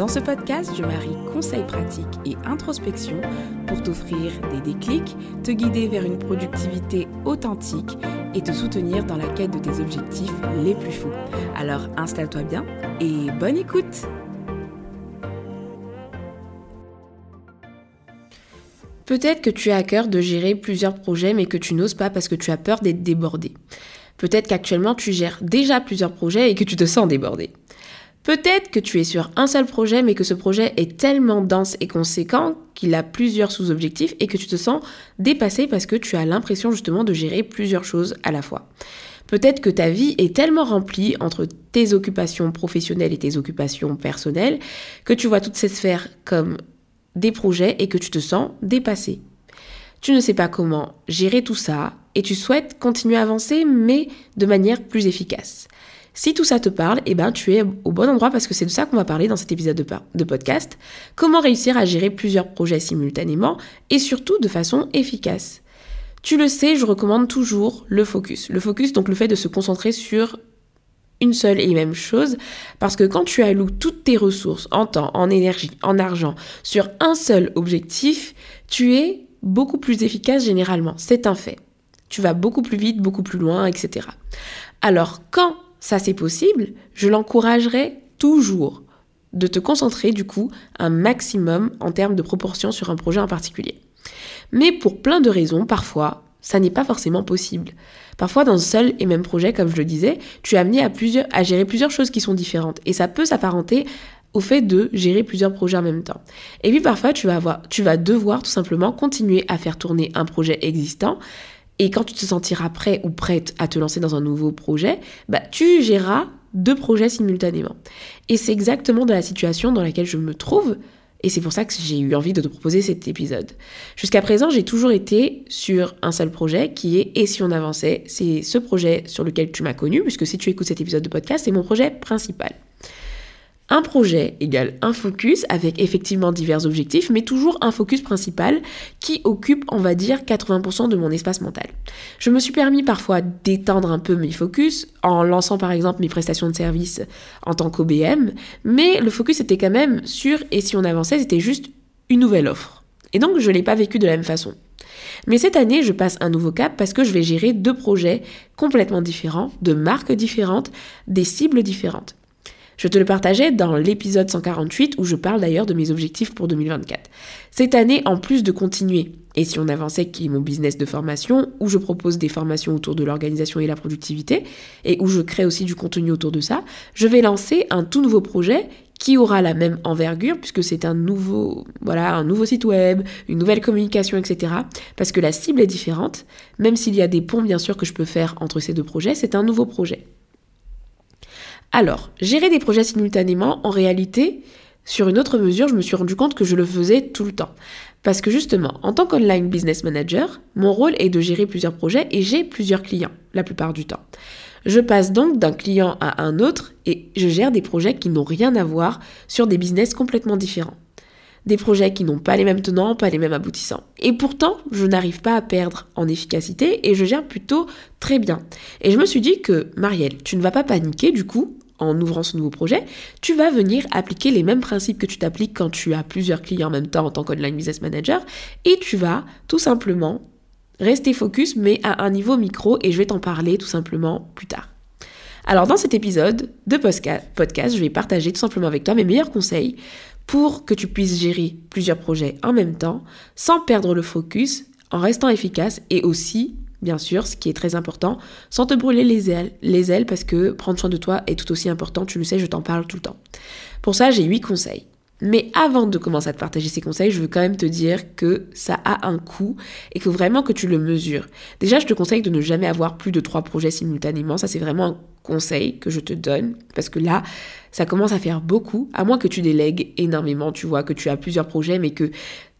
Dans ce podcast, je marie conseils pratiques et introspection pour t'offrir des déclics, te guider vers une productivité authentique et te soutenir dans la quête de tes objectifs les plus fous. Alors installe-toi bien et bonne écoute Peut-être que tu as à cœur de gérer plusieurs projets mais que tu n'oses pas parce que tu as peur d'être débordé. Peut-être qu'actuellement tu gères déjà plusieurs projets et que tu te sens débordé. Peut-être que tu es sur un seul projet mais que ce projet est tellement dense et conséquent qu'il a plusieurs sous-objectifs et que tu te sens dépassé parce que tu as l'impression justement de gérer plusieurs choses à la fois. Peut-être que ta vie est tellement remplie entre tes occupations professionnelles et tes occupations personnelles que tu vois toutes ces sphères comme des projets et que tu te sens dépassé. Tu ne sais pas comment gérer tout ça et tu souhaites continuer à avancer mais de manière plus efficace. Si tout ça te parle, eh ben, tu es au bon endroit parce que c'est de ça qu'on va parler dans cet épisode de, de podcast. Comment réussir à gérer plusieurs projets simultanément et surtout de façon efficace. Tu le sais, je recommande toujours le focus. Le focus, donc le fait de se concentrer sur une seule et même chose, parce que quand tu alloues toutes tes ressources en temps, en énergie, en argent, sur un seul objectif, tu es beaucoup plus efficace généralement. C'est un fait. Tu vas beaucoup plus vite, beaucoup plus loin, etc. Alors quand ça c'est possible, je l'encouragerais toujours de te concentrer du coup un maximum en termes de proportion sur un projet en particulier. Mais pour plein de raisons, parfois, ça n'est pas forcément possible. Parfois, dans un seul et même projet, comme je le disais, tu es amené à, gérer plusieurs choses qui sont différentes. Et ça peut s'apparenter au fait de gérer plusieurs projets en même temps. Et puis parfois, tu vas devoir tout simplement continuer à faire tourner un projet existant et quand tu te sentiras prêt ou prête à te lancer dans un nouveau projet, bah, tu géreras deux projets simultanément. Et c'est exactement dans la situation dans laquelle je me trouve. Et c'est pour ça que j'ai eu envie de te proposer cet épisode. Jusqu'à présent, j'ai toujours été sur un seul projet qui est Et si on avançait? C'est ce projet sur lequel tu m'as connu, puisque si tu écoutes cet épisode de podcast, c'est mon projet principal. Un projet égale un focus avec effectivement divers objectifs, mais toujours un focus principal qui occupe, on va dire, 80% de mon espace mental. Je me suis permis parfois d'étendre un peu mes focus en lançant par exemple mes prestations de service en tant qu'OBM, mais le focus était quand même sur, et si on avançait, c'était juste une nouvelle offre. Et donc je ne l'ai pas vécu de la même façon. Mais cette année, je passe un nouveau cap parce que je vais gérer deux projets complètement différents, de marques différentes, des cibles différentes. Je te le partageais dans l'épisode 148 où je parle d'ailleurs de mes objectifs pour 2024. Cette année, en plus de continuer, et si on avançait qui est mon business de formation, où je propose des formations autour de l'organisation et la productivité, et où je crée aussi du contenu autour de ça, je vais lancer un tout nouveau projet qui aura la même envergure puisque c'est un nouveau voilà un nouveau site web, une nouvelle communication, etc. Parce que la cible est différente, même s'il y a des ponts bien sûr que je peux faire entre ces deux projets, c'est un nouveau projet. Alors, gérer des projets simultanément, en réalité, sur une autre mesure, je me suis rendu compte que je le faisais tout le temps. Parce que justement, en tant qu'online business manager, mon rôle est de gérer plusieurs projets et j'ai plusieurs clients, la plupart du temps. Je passe donc d'un client à un autre et je gère des projets qui n'ont rien à voir sur des business complètement différents. Des projets qui n'ont pas les mêmes tenants, pas les mêmes aboutissants. Et pourtant, je n'arrive pas à perdre en efficacité et je gère plutôt très bien. Et je me suis dit que, Marielle, tu ne vas pas paniquer du coup, en ouvrant ce nouveau projet, tu vas venir appliquer les mêmes principes que tu t'appliques quand tu as plusieurs clients en même temps en tant qu'online business manager et tu vas tout simplement rester focus mais à un niveau micro et je vais t'en parler tout simplement plus tard. Alors dans cet épisode de podcast, je vais partager tout simplement avec toi mes meilleurs conseils pour que tu puisses gérer plusieurs projets en même temps sans perdre le focus, en restant efficace et aussi bien sûr, ce qui est très important, sans te brûler les ailes, les ailes parce que prendre soin de toi est tout aussi important, tu le sais, je t'en parle tout le temps. Pour ça, j'ai 8 conseils. Mais avant de commencer à te partager ces conseils, je veux quand même te dire que ça a un coût et faut vraiment que tu le mesures. Déjà, je te conseille de ne jamais avoir plus de trois projets simultanément. Ça, c'est vraiment un conseil que je te donne parce que là, ça commence à faire beaucoup, à moins que tu délègues énormément, tu vois, que tu as plusieurs projets, mais que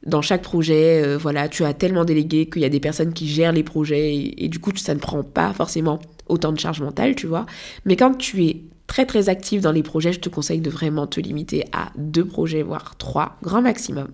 dans chaque projet, euh, voilà, tu as tellement délégué qu'il y a des personnes qui gèrent les projets et, du coup, ça ne prend pas forcément autant de charge mentale, tu vois. Mais quand tu es très très actif dans les projets, je te conseille de vraiment te limiter à deux projets, voire trois, grand maximum.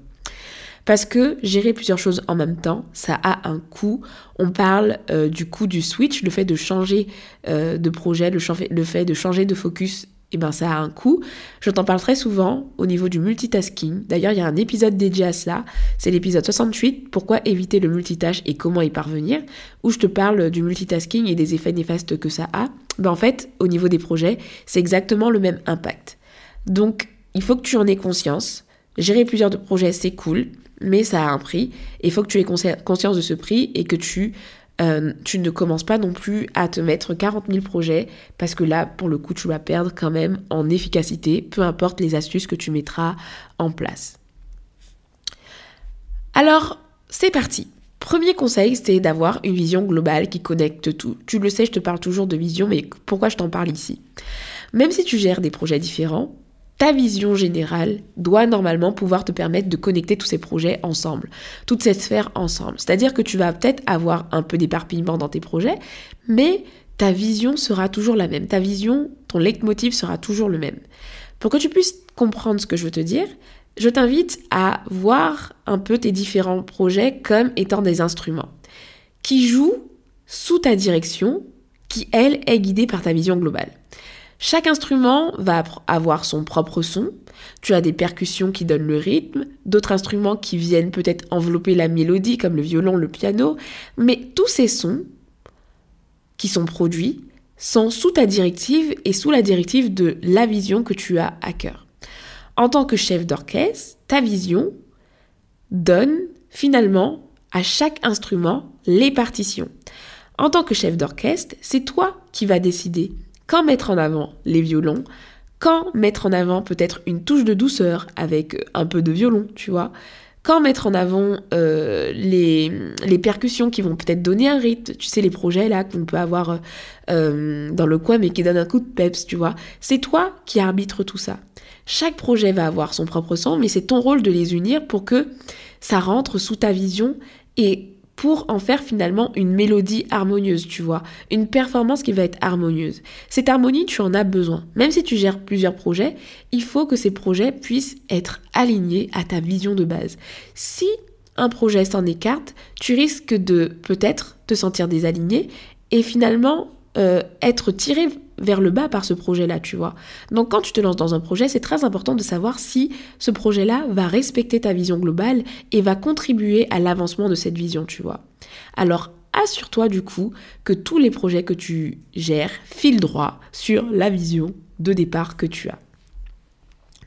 Parce que gérer plusieurs choses en même temps, ça a un coût. On parle euh, du coût du switch, le fait de changer euh, de projet, le fait de changer de focus eh ben ça a un coût. Je t'en parle très souvent au niveau du multitasking. D'ailleurs, il y a un épisode dédié à cela. C'est l'épisode 68, Pourquoi éviter le multitâche et comment y parvenir, où je te parle du multitasking et des effets néfastes que ça a. Ben, en fait, au niveau des projets, c'est exactement le même impact. Donc, il faut que tu en aies conscience. Gérer plusieurs projets, c'est cool, mais ça a un prix. Il faut que tu aies conscience de ce prix et que tu euh, tu ne commences pas non plus à te mettre 40 000 projets parce que là, pour le coup, tu vas perdre quand même en efficacité, peu importe les astuces que tu mettras en place. Alors, c'est parti. Premier conseil, c'est d'avoir une vision globale qui connecte tout. Tu le sais, je te parle toujours de vision, mais pourquoi je t'en parle ici? Même si tu gères des projets différents, ta vision générale doit normalement pouvoir te permettre de connecter tous ces projets ensemble, toutes ces sphères ensemble. C'est-à-dire que tu vas peut-être avoir un peu d'éparpillement dans tes projets, mais ta vision sera toujours la même. Ta vision, ton leitmotiv sera toujours le même. Pour que tu puisses comprendre ce que je veux te dire, je t'invite à voir un peu tes différents projets comme étant des instruments qui jouent sous ta direction, qui elle est guidée par ta vision globale. Chaque instrument va avoir son propre son. Tu as des percussions qui donnent le rythme, d'autres instruments qui viennent peut-être envelopper la mélodie comme le violon, le piano, mais tous ces sons qui sont produits sont sous ta directive et sous la directive de la vision que tu as à cœur. En tant que chef d'orchestre, ta vision donne finalement à chaque instrument les partitions. En tant que chef d'orchestre, c'est toi qui vas décider quand mettre en avant les violons, quand mettre en avant peut-être une touche de douceur avec un peu de violon, tu vois, quand mettre en avant euh, les, les, percussions qui vont peut-être donner un rythme, tu sais, les projets là qu'on peut avoir euh, dans le coin mais qui donnent un coup de peps, tu vois? C'est toi qui arbitre tout ça. Chaque projet va avoir son propre son, mais c'est ton rôle de les unir pour que ça rentre sous ta vision et pour en faire finalement une mélodie harmonieuse, tu vois, une performance qui va être harmonieuse. Cette harmonie, tu en as besoin. Même si tu gères plusieurs projets, il faut que ces projets puissent être alignés à ta vision de base. Si un projet s'en écarte, tu risques de peut-être te sentir désaligné et finalement euh, être tiré vers le bas par ce projet-là, tu vois. Donc quand tu te lances dans un projet, c'est très important de savoir si ce projet-là va respecter ta vision globale et va contribuer à l'avancement de cette vision, tu vois. Alors assure-toi du coup que tous les projets que tu gères filent droit sur la vision de départ que tu as.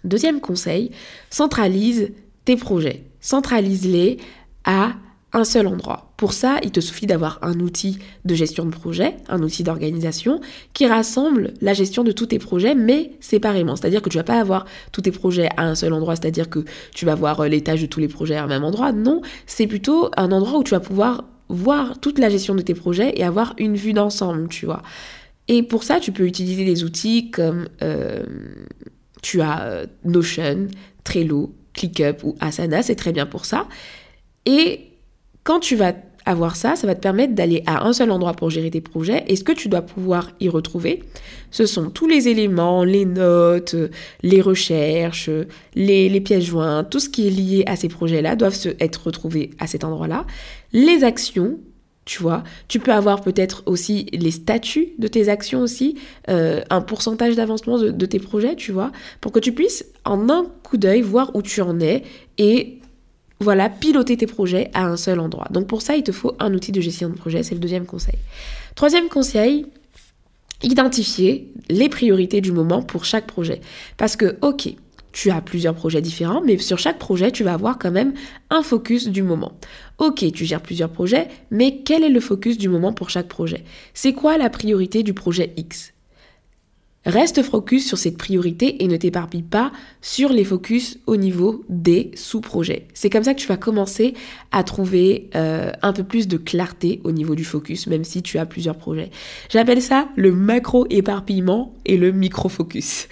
Deuxième conseil, centralise tes projets. Centralise-les à un seul endroit. Pour ça, il te suffit d'avoir un outil de gestion de projet, un outil d'organisation qui rassemble la gestion de tous tes projets, mais séparément. C'est-à-dire que tu vas pas avoir tous tes projets à un seul endroit, c'est-à-dire que tu vas voir euh, les tâches de tous les projets à un même endroit. Non, c'est plutôt un endroit où tu vas pouvoir voir toute la gestion de tes projets et avoir une vue d'ensemble, tu vois. Et pour ça, tu peux utiliser des outils comme euh, tu as euh, Notion, Trello, ClickUp ou Asana, c'est très bien pour ça. Et quand tu vas avoir ça, ça va te permettre d'aller à un seul endroit pour gérer tes projets. Et ce que tu dois pouvoir y retrouver, ce sont tous les éléments, les notes, les recherches, les, pièces jointes, tout ce qui est lié à ces projets-là doivent se, être retrouvés à cet endroit-là. Les actions, tu vois. Tu peux avoir peut-être aussi les statuts de tes actions aussi, euh, un pourcentage d'avancement de, de, tes projets, tu vois, pour que tu puisses en un coup d'œil voir où tu en es et voilà, piloter tes projets à un seul endroit. Donc pour ça, il te faut un outil de gestion de projet, c'est le deuxième conseil. Troisième conseil, identifier les priorités du moment pour chaque projet. Parce que, ok, tu as plusieurs projets différents, mais sur chaque projet, tu vas avoir quand même un focus du moment. Ok, tu gères plusieurs projets, mais quel est le focus du moment pour chaque projet? C'est quoi la priorité du projet X? Reste focus sur cette priorité et ne t'éparpille pas sur les focus au niveau des sous-projets. C'est comme ça que tu vas commencer à trouver euh, un peu plus de clarté au niveau du focus, même si tu as plusieurs projets. J'appelle ça le macro-éparpillement et le micro-focus.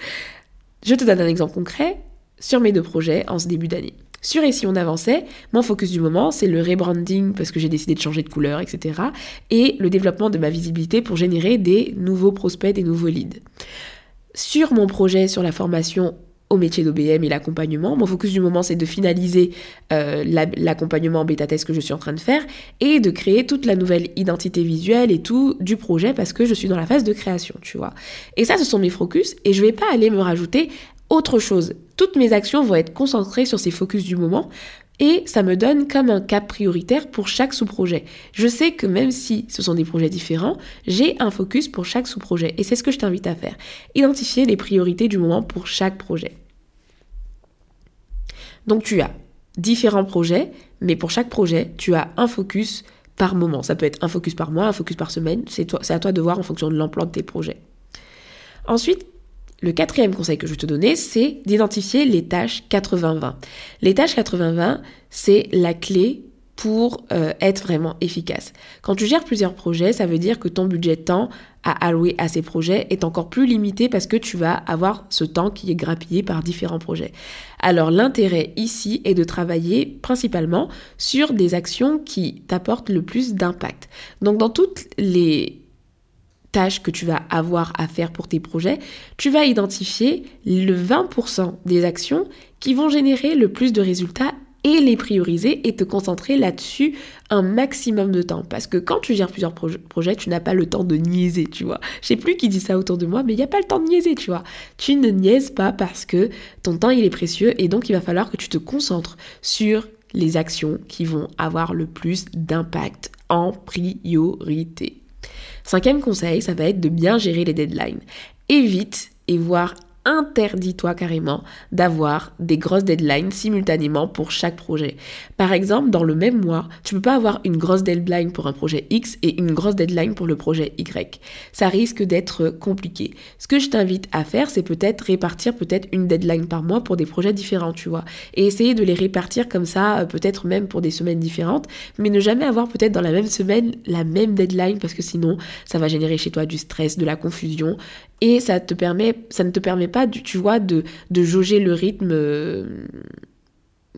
Je te donne un exemple concret sur mes deux projets en ce début d'année. Sur et si on avançait, mon focus du moment, c'est le rebranding parce que j'ai décidé de changer de couleur, etc. Et le développement de ma visibilité pour générer des nouveaux prospects, des nouveaux leads. Sur mon projet, sur la formation au métier d'OBM et l'accompagnement. Mon focus du moment, c'est de finaliser euh, l'accompagnement en bêta-test que je suis en train de faire et de créer toute la nouvelle identité visuelle et tout du projet parce que je suis dans la phase de création, tu vois. Et ça, ce sont mes focus et je vais pas aller me rajouter autre chose. Toutes mes actions vont être concentrées sur ces focus du moment et ça me donne comme un cap prioritaire pour chaque sous-projet. Je sais que même si ce sont des projets différents, j'ai un focus pour chaque sous-projet et c'est ce que je t'invite à faire. Identifier les priorités du moment pour chaque projet. Donc tu as différents projets, mais pour chaque projet, tu as un focus par moment. Ça peut être un focus par mois, un focus par semaine, c'est à toi de voir en fonction de l'emploi de tes projets. Ensuite, le quatrième conseil que je vais te donner, c'est d'identifier les tâches 80-20. Les tâches 80-20, c'est la clé pour euh, être vraiment efficace. Quand tu gères plusieurs projets, ça veut dire que ton budget de temps à allouer à ces projets est encore plus limité parce que tu vas avoir ce temps qui est grappillé par différents projets. Alors l'intérêt ici est de travailler principalement sur des actions qui t'apportent le plus d'impact. Donc dans toutes les tâches que tu vas avoir à faire pour tes projets, tu vas identifier le 20% des actions qui vont générer le plus de résultats et les prioriser et te concentrer là-dessus un maximum de temps. Parce que quand tu gères plusieurs projets, tu n'as pas le temps de niaiser, tu vois. Je sais plus qui dit ça autour de moi, mais il n'y a pas le temps de niaiser, tu vois. Tu ne niaises pas parce que ton temps, il est précieux et donc il va falloir que tu te concentres sur les actions qui vont avoir le plus d'impact en priorité. Cinquième conseil, ça va être de bien gérer les deadlines. Évite et voir interdis-toi carrément d'avoir des grosses deadlines simultanément pour chaque projet. Par exemple, dans le même mois, tu peux pas avoir une grosse deadline pour un projet X et une grosse deadline pour le projet Y. Ça risque d'être compliqué. Ce que je t'invite à faire, c'est peut-être répartir peut-être une deadline par mois pour des projets différents, tu vois, et essayer de les répartir comme ça, euh, peut-être même pour des semaines différentes, mais ne jamais avoir peut-être dans la même semaine la même deadline parce que sinon, ça va générer chez toi du stress, de la confusion et ça te permet, ça ne te permet pas, tu vois, de, de jauger le rythme euh,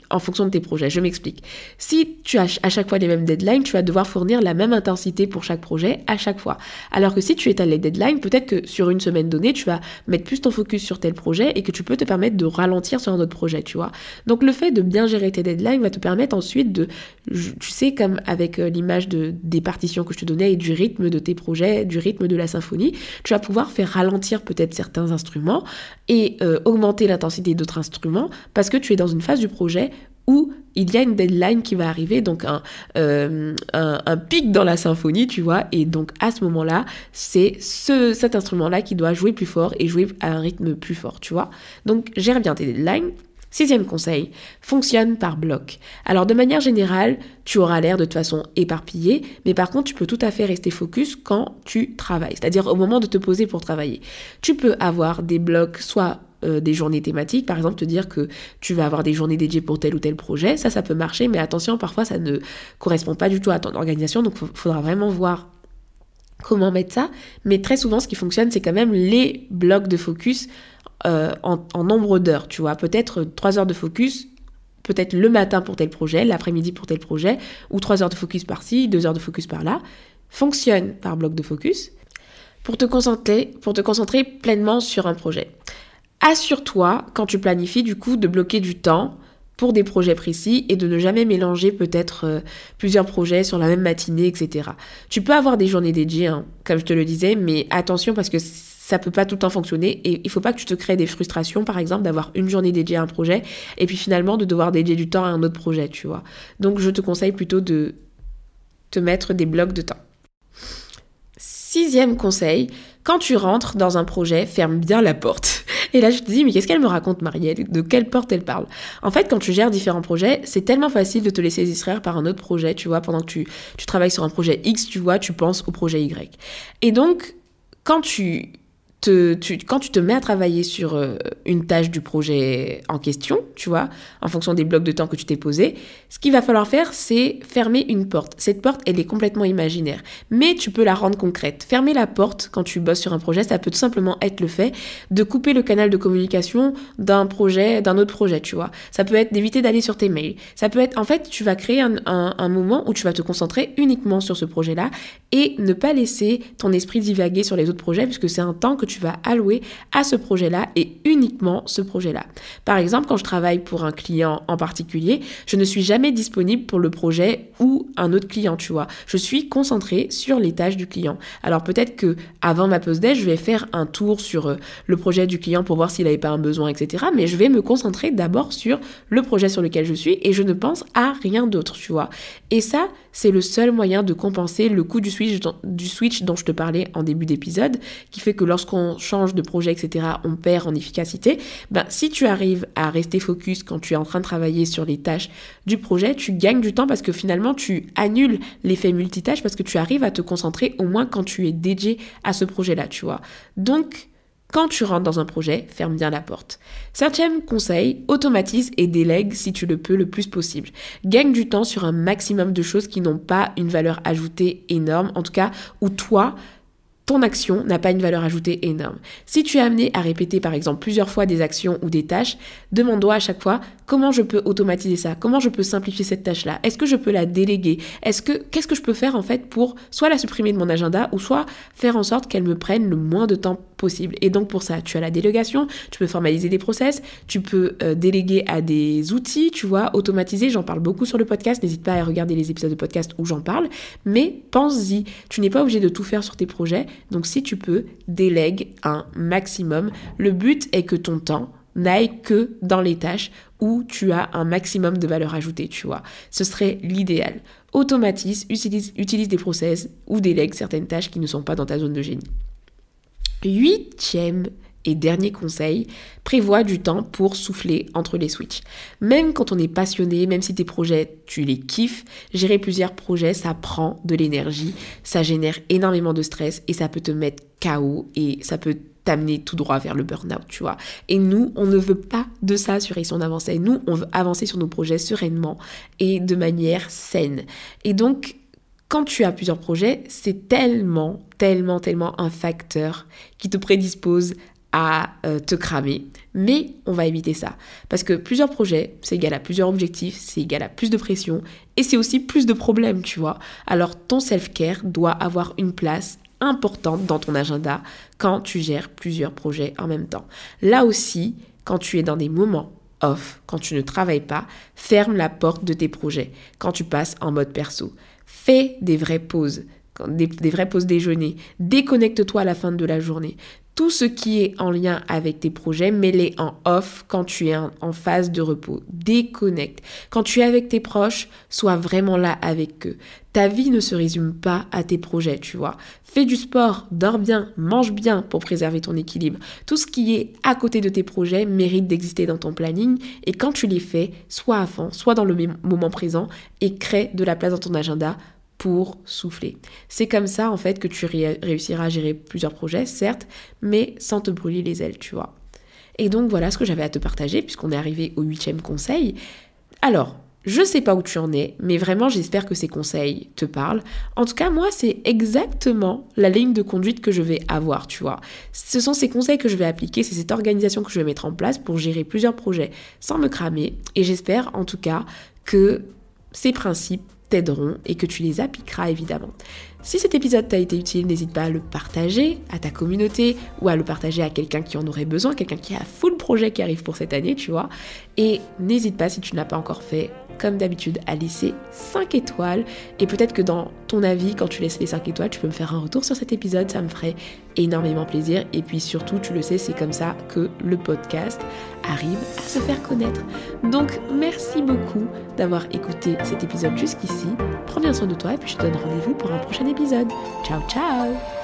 en fonction de tes projets. Je m'explique. Si tu as à chaque fois les mêmes deadlines, tu vas devoir fournir la même intensité pour chaque projet à chaque fois. Alors que si tu étales les deadlines, peut-être que sur une semaine donnée, tu vas mettre plus ton focus sur tel projet et que tu peux te permettre de ralentir sur un autre projet, tu vois. Donc le fait de bien gérer tes deadlines va te permettre ensuite de, tu sais, comme avec euh, l'image de, des partitions que je te donnais et du rythme de tes projets, du rythme de la symphonie, tu vas pouvoir faire ralentir peut-être certains instruments et euh, augmenter l'intensité d'autres instruments parce que tu es dans une phase du projet où il y a une deadline qui va arriver, donc euh, un, un, pic dans la symphonie, tu vois, et donc à ce moment-là, c'est ce, cet instrument-là qui doit jouer plus fort et jouer à un rythme plus fort, tu vois. Donc gère bien tes deadlines. Sixième conseil, fonctionne par bloc. Alors de manière générale, tu auras l'air de toute façon éparpillé, mais par contre tu peux tout à fait rester focus quand tu travailles, c'est-à-dire au moment de te poser pour travailler. Tu peux avoir des blocs soit euh, des journées thématiques, par exemple te dire que tu vas avoir des journées dédiées pour tel ou tel projet, ça ça peut marcher, mais attention, parfois ça ne correspond pas du tout à ton organisation, donc il faudra vraiment voir comment mettre ça, mais très souvent ce qui fonctionne c'est quand même les blocs de focus euh, en, nombre d'heures, tu vois, peut-être trois heures de focus, peut-être le matin pour tel projet, l'après-midi pour tel projet, ou trois heures de focus par-ci, deux heures de focus par-là, fonctionne par bloc de focus pour te concentrer, pour te concentrer pleinement sur un projet assure-toi, quand tu planifies, du coup, de bloquer du temps pour des projets précis et de ne jamais mélanger peut-être euh, plusieurs projets sur la même matinée, etc. Tu peux avoir des journées dédiées, hein, comme je te le disais, mais attention parce que ça peut pas tout le temps fonctionner et il faut pas que tu te crées des frustrations, par exemple, d'avoir une journée dédiée à un projet et puis finalement de devoir dédier du temps à un autre projet, tu vois. Donc je te conseille plutôt de te mettre des blocs de temps. Sixième conseil, quand tu rentres dans un projet, ferme bien la porte. Et là, je te dis, mais qu'est-ce qu'elle me raconte, Marielle? De quelle porte elle parle? En fait, quand tu gères différents projets, c'est tellement facile de te laisser distraire par un autre projet, tu vois, pendant que tu, travailles sur un projet X, tu vois, tu penses au projet Y. Et donc, quand tu quand tu te mets à travailler sur euh, une tâche du projet en question, tu vois, en fonction des blocs de temps que tu t'es posé, ce qu'il va falloir faire, c'est fermer une porte. Cette porte, elle est complètement imaginaire, mais tu peux la rendre concrète. Fermer la porte quand tu bosses sur un projet, ça peut tout simplement être le fait de couper le canal de communication d'un projet, d'un autre projet, tu vois. Ça peut être d'éviter d'aller sur tes mails. Ça peut être, en fait, tu vas créer un, un moment où tu vas te concentrer uniquement sur ce projet-là et ne pas laisser ton esprit divaguer sur les autres projets, puisque c'est un temps que tu vas allouer à ce projet-là et uniquement ce projet-là. Par exemple, quand je travaille pour un client en particulier, je ne suis jamais disponible pour le projet ou un autre client, tu vois. Je suis concentrée sur les tâches du client. Alors peut-être que avant ma pause déj, je vais faire un tour sur euh, le projet du client pour voir s'il n'avait pas un besoin, etc. Mais je vais me concentrer d'abord sur le projet sur lequel je suis et je ne pense à rien d'autre, tu vois. Et ça, c'est le seul moyen de compenser le coût du switch, du switch dont je te parlais en début d'épisode, qui fait que lorsqu'on change de projet, etc., on perd en efficacité. Ben, si tu arrives à rester focus quand tu es en train de travailler sur les tâches du projet, tu gagnes du temps parce que finalement, tu annules l'effet multitâche parce que tu arrives à te concentrer au moins quand tu es dédié à ce projet-là, tu vois. Donc, quand tu rentres dans un projet, ferme bien la porte. Septième conseil, automatise et délègue si tu le peux le plus possible. Gagne du temps sur un maximum de choses qui n'ont pas une valeur ajoutée énorme, en tout cas où toi, ton action n'a pas une valeur ajoutée énorme. Si tu es amené à répéter par exemple plusieurs fois des actions ou des tâches, demande-toi à chaque fois comment je peux automatiser ça, comment je peux simplifier cette tâche-là, est-ce que je peux la déléguer, est-ce que qu'est-ce que je peux faire en fait pour soit la supprimer de mon agenda ou soit faire en sorte qu'elle me prenne le moins de temps possible? Et donc pour ça, tu as la délégation, tu peux formaliser des process, tu peux euh, déléguer à des outils, tu vois, automatiser, j'en parle beaucoup sur le podcast, n'hésite pas à regarder les épisodes de podcast où j'en parle, mais pense-y, tu n'es pas obligé de tout faire sur tes projets, donc si tu peux, délègue un maximum. Le but est que ton temps n'aille que dans les tâches où tu as un maximum de valeur ajoutée, tu vois. Ce serait l'idéal. Automatise, utilise, utilise des process ou délègue certaines tâches qui ne sont pas dans ta zone de génie. Huitième et dernier conseil, prévois du temps pour souffler entre les switches. Même quand on est passionné, même si tes projets, tu les kiffes, gérer plusieurs projets, ça prend de l'énergie, ça génère énormément de stress et ça peut te mettre KO et ça peut t'amener tout droit vers le burn-out, tu vois. Et nous, on ne veut pas de ça sur Réussir d'avancer. Nous, on veut avancer sur nos projets sereinement et de manière saine. Et donc, quand tu as plusieurs projets, c'est tellement, tellement, tellement un facteur qui te prédispose à euh, te cramer. Mais on va éviter ça. Parce que plusieurs projets, c'est égal à plusieurs objectifs, c'est égal à plus de pression et c'est aussi plus de problèmes, tu vois. Alors ton self-care doit avoir une place importante dans ton agenda quand tu gères plusieurs projets en même temps. Là aussi, quand tu es dans des moments off, quand tu ne travailles pas, ferme la porte de tes projets quand tu passes en mode perso. Fais des vraies pauses, des, vraies pauses déjeuner. Déconnecte-toi à la fin de la journée. Tout ce qui est en lien avec tes projets, mets-les en off quand tu es en, phase de repos. Déconnecte. Quand tu es avec tes proches, sois vraiment là avec eux. Ta vie ne se résume pas à tes projets, tu vois. Fais du sport, dors bien, mange bien pour préserver ton équilibre. Tout ce qui est à côté de tes projets mérite d'exister dans ton planning et quand tu les fais, sois à fond, sois dans le moment présent et crée de la place dans ton agenda pour souffler. C'est comme ça en fait que tu réussiras à gérer plusieurs projets, certes, mais sans te brûler les ailes, tu vois. Et donc voilà ce que j'avais à te partager puisqu'on est arrivé au huitième conseil. Alors, je sais pas où tu en es, mais vraiment j'espère que ces conseils te parlent. En tout cas, moi, c'est exactement la ligne de conduite que je vais avoir, tu vois. Ce sont ces conseils que je vais appliquer, c'est cette organisation que je vais mettre en place pour gérer plusieurs projets sans me cramer. Et j'espère en tout cas que ces principes t'aideront et que tu les appliqueras évidemment. Si cet épisode t'a été utile, n'hésite pas à le partager à ta communauté ou à le partager à quelqu'un qui en aurait besoin, quelqu'un qui a full projet qui arrive pour cette année, tu vois. Et n'hésite pas, si tu ne l'as pas encore fait, comme d'habitude, à laisser 5 étoiles. Et peut-être que dans ton avis, quand tu laisses les 5 étoiles, tu peux me faire un retour sur cet épisode, ça me ferait énormément plaisir. Et puis surtout, tu le sais, c'est comme ça que le podcast arrive à se faire connaître. Donc, merci beaucoup d'avoir écouté cet épisode jusqu'ici. Prends bien soin de toi et puis je te donne rendez-vous pour un prochain épisode. Ciao, ciao